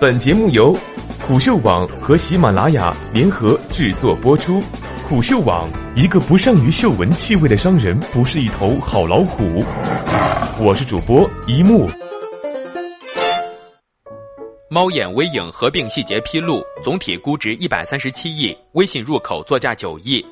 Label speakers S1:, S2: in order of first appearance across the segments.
S1: 本节目由虎嗅网和喜马拉雅联合制作播出。虎嗅网：一个不善于嗅闻气味的商人，不是一头好老虎。我是主播一木。
S2: 猫眼微影合并细节披露，总体估值一百三十七亿，微信入口作价九亿。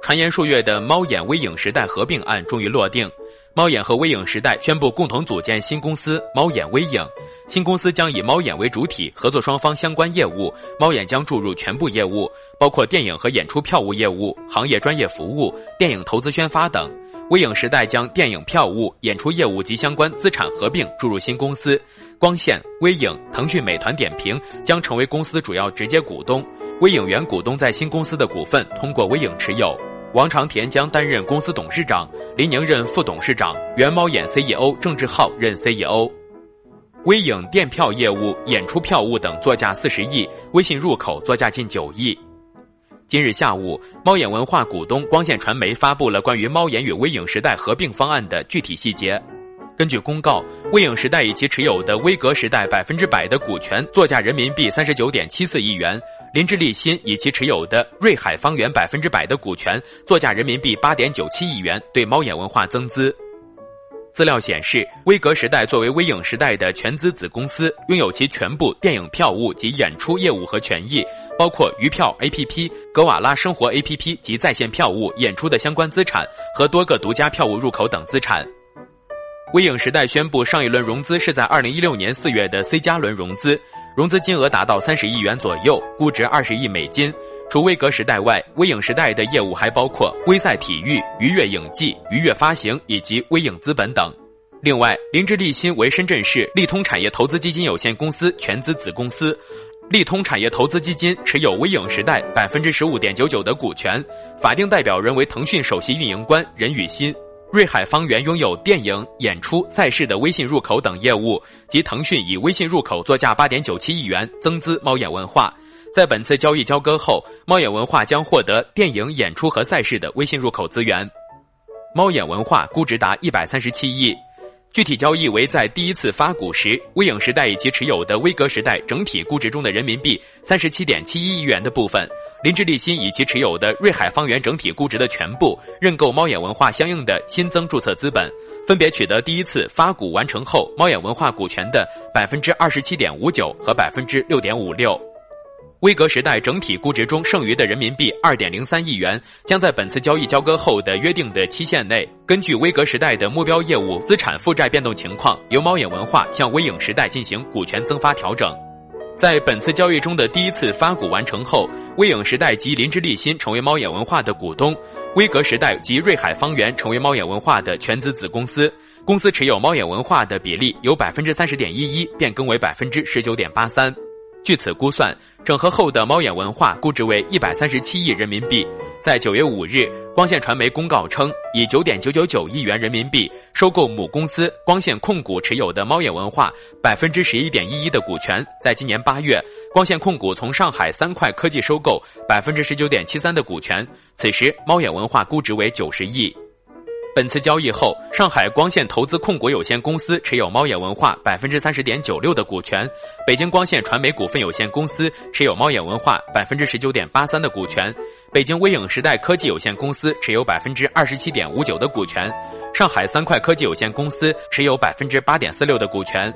S2: 传言数月的猫眼微影时代合并案终于落定，猫眼和微影时代宣布共同组建新公司猫眼微影。新公司将以猫眼为主体，合作双方相关业务，猫眼将注入全部业务，包括电影和演出票务业务、行业专业服务、电影投资宣发等。微影时代将电影票务、演出业务及相关资产合并注入新公司，光线、微影、腾讯、美团点评将成为公司主要直接股东。微影原股东在新公司的股份通过微影持有。王长田将担任公司董事长，林宁任副董事长，原猫眼 CEO 郑志浩任 CEO。微影电票业务、演出票务等作价四十亿，微信入口作价近九亿。今日下午，猫眼文化股东光线传媒发布了关于猫眼与微影时代合并方案的具体细节。根据公告，微影时代以其持有的微格时代百分之百的股权，作价人民币三十九点七四亿元；林志立新以其持有的瑞海方圆百分之百的股权，作价人民币八点九七亿元，对猫眼文化增资。资料显示，威格时代作为微影时代的全资子公司，拥有其全部电影票务及演出业务和权益，包括鱼票 APP、格瓦拉生活 APP 及在线票务、演出的相关资产和多个独家票务入口等资产。微影时代宣布，上一轮融资是在二零一六年四月的 C 加轮融资，融资金额达到三十亿元左右，估值二十亿美金。除微格时代外，微影时代的业务还包括微赛体育、愉悦影记、愉悦发行以及微影资本等。另外，林志立新为深圳市利通产业投资基金有限公司全资子公司，利通产业投资基金持有微影时代百分之十五点九九的股权，法定代表人为腾讯首席运营官任宇新。瑞海方圆拥有电影、演出、赛事的微信入口等业务，及腾讯以微信入口作价八点九七亿元增资猫眼文化。在本次交易交割后，猫眼文化将获得电影、演出和赛事的微信入口资源。猫眼文化估值达一百三十七亿，具体交易为在第一次发股时，微影时代以其持有的微格时代整体估值中的人民币三十七点七一亿元的部分，林志立新以其持有的瑞海方圆整体估值的全部认购猫眼文化相应的新增注册资本，分别取得第一次发股完成后猫眼文化股权的百分之二十七点五九和百分之六点五六。威格时代整体估值中剩余的人民币二点零三亿元，将在本次交易交割后的约定的期限内，根据威格时代的目标业务资产负债变动情况，由猫眼文化向微影时代进行股权增发调整。在本次交易中的第一次发股完成后，微影时代及林志立新成为猫眼文化的股东，威格时代及瑞海方圆成为猫眼文化的全资子公司，公司持有猫眼文化的比例由百分之三十点一一变更为百分之十九点八三。据此估算，整合后的猫眼文化估值为一百三十七亿人民币。在九月五日，光线传媒公告称，以九点九九九亿元人民币收购母公司光线控股持有的猫眼文化百分之十一点一一的股权。在今年八月，光线控股从上海三块科技收购百分之十九点七三的股权，此时猫眼文化估值为九十亿。本次交易后，上海光线投资控股有限公司持有猫眼文化百分之三十点九六的股权，北京光线传媒股份有限公司持有猫眼文化百分之十九点八三的股权，北京微影时代科技有限公司持有百分之二十七点五九的股权，上海三块科技有限公司持有百分之八点四六的股权。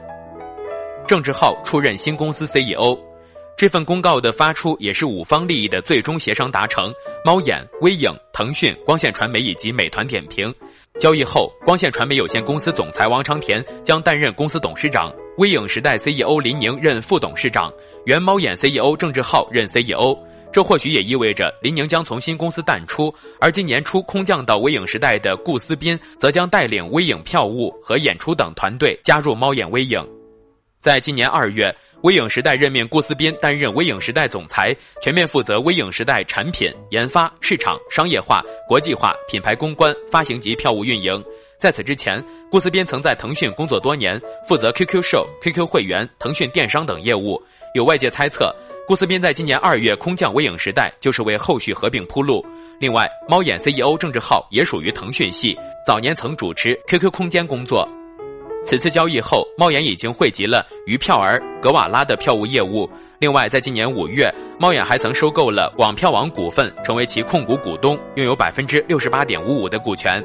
S2: 郑志浩出任新公司 CEO。这份公告的发出也是五方利益的最终协商达成。猫眼、微影、腾讯、光线传媒以及美团点评。交易后，光线传媒有限公司总裁王长田将担任公司董事长，微影时代 CEO 林宁任副董事长，原猫眼 CEO 郑志浩任 CEO。这或许也意味着林宁将从新公司淡出，而今年初空降到微影时代的顾思斌则将带领微影票务和演出等团队加入猫眼微影。在今年二月。微影时代任命顾思斌担任微影时代总裁，全面负责微影时代产品研发、市场、商业化、国际化、品牌公关、发行及票务运营。在此之前，顾思斌曾在腾讯工作多年，负责 QQ 秀、QQ 会员、腾讯电商等业务。有外界猜测，顾思斌在今年二月空降微影时代，就是为后续合并铺路。另外，猫眼 CEO 郑志浩也属于腾讯系，早年曾主持 QQ 空间工作。此次交易后，猫眼已经汇集了鱼票儿、格瓦拉的票务业务。另外，在今年五月，猫眼还曾收购了网票网股份，成为其控股股东，拥有百分之六十八点五五的股权。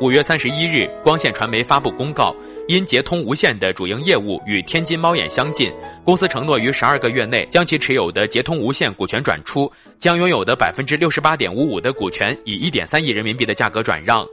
S2: 五月三十一日，光线传媒发布公告，因捷通无线的主营业务与天津猫眼相近，公司承诺于十二个月内将其持有的捷通无线股权转出，将拥有的百分之六十八点五五的股权以一点三亿人民币的价格转让。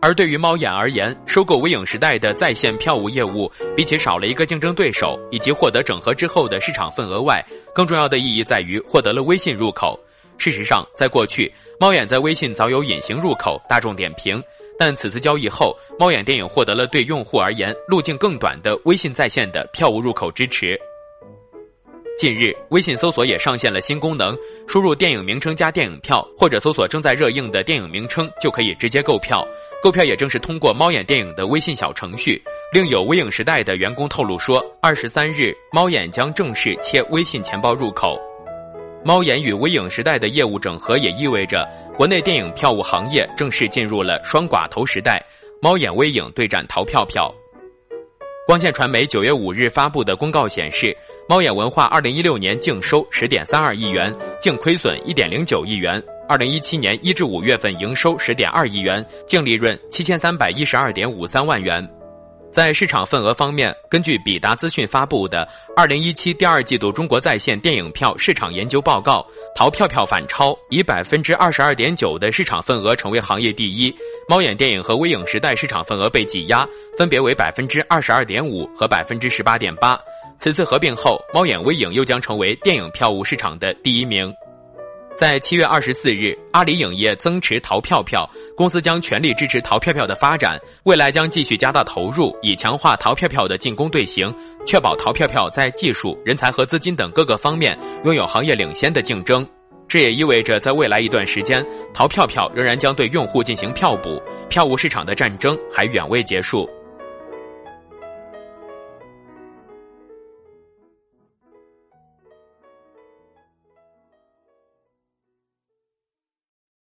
S2: 而对于猫眼而言，收购微影时代的在线票务业务，比起少了一个竞争对手以及获得整合之后的市场份额外，更重要的意义在于获得了微信入口。事实上，在过去，猫眼在微信早有隐形入口大众点评。但此次交易后，猫眼电影获得了对用户而言路径更短的微信在线的票务入口支持。近日，微信搜索也上线了新功能，输入电影名称加电影票，或者搜索正在热映的电影名称，就可以直接购票。购票也正是通过猫眼电影的微信小程序。另有微影时代的员工透露说，二十三日，猫眼将正式切微信钱包入口。猫眼与微影时代的业务整合，也意味着国内电影票务行业正式进入了双寡头时代。猫眼微影对战淘票票。光线传媒九月五日发布的公告显示，猫眼文化二零一六年净收十点三二亿元，净亏损一点零九亿元；二零一七年一至五月份营收十点二亿元，净利润七千三百一十二点五三万元。在市场份额方面，根据比达资讯发布的《二零一七第二季度中国在线电影票市场研究报告》，淘票票反超，以百分之二十二点九的市场份额成为行业第一。猫眼电影和微影时代市场份额被挤压，分别为百分之二十二点五和百分之十八点八。此次合并后，猫眼微影又将成为电影票务市场的第一名。在七月二十四日，阿里影业增持淘票票，公司将全力支持淘票票的发展，未来将继续加大投入，以强化淘票票的进攻队形，确保淘票票在技术、人才和资金等各个方面拥有行业领先的竞争。这也意味着，在未来一段时间，淘票票仍然将对用户进行票补，票务市场的战争还远未结束。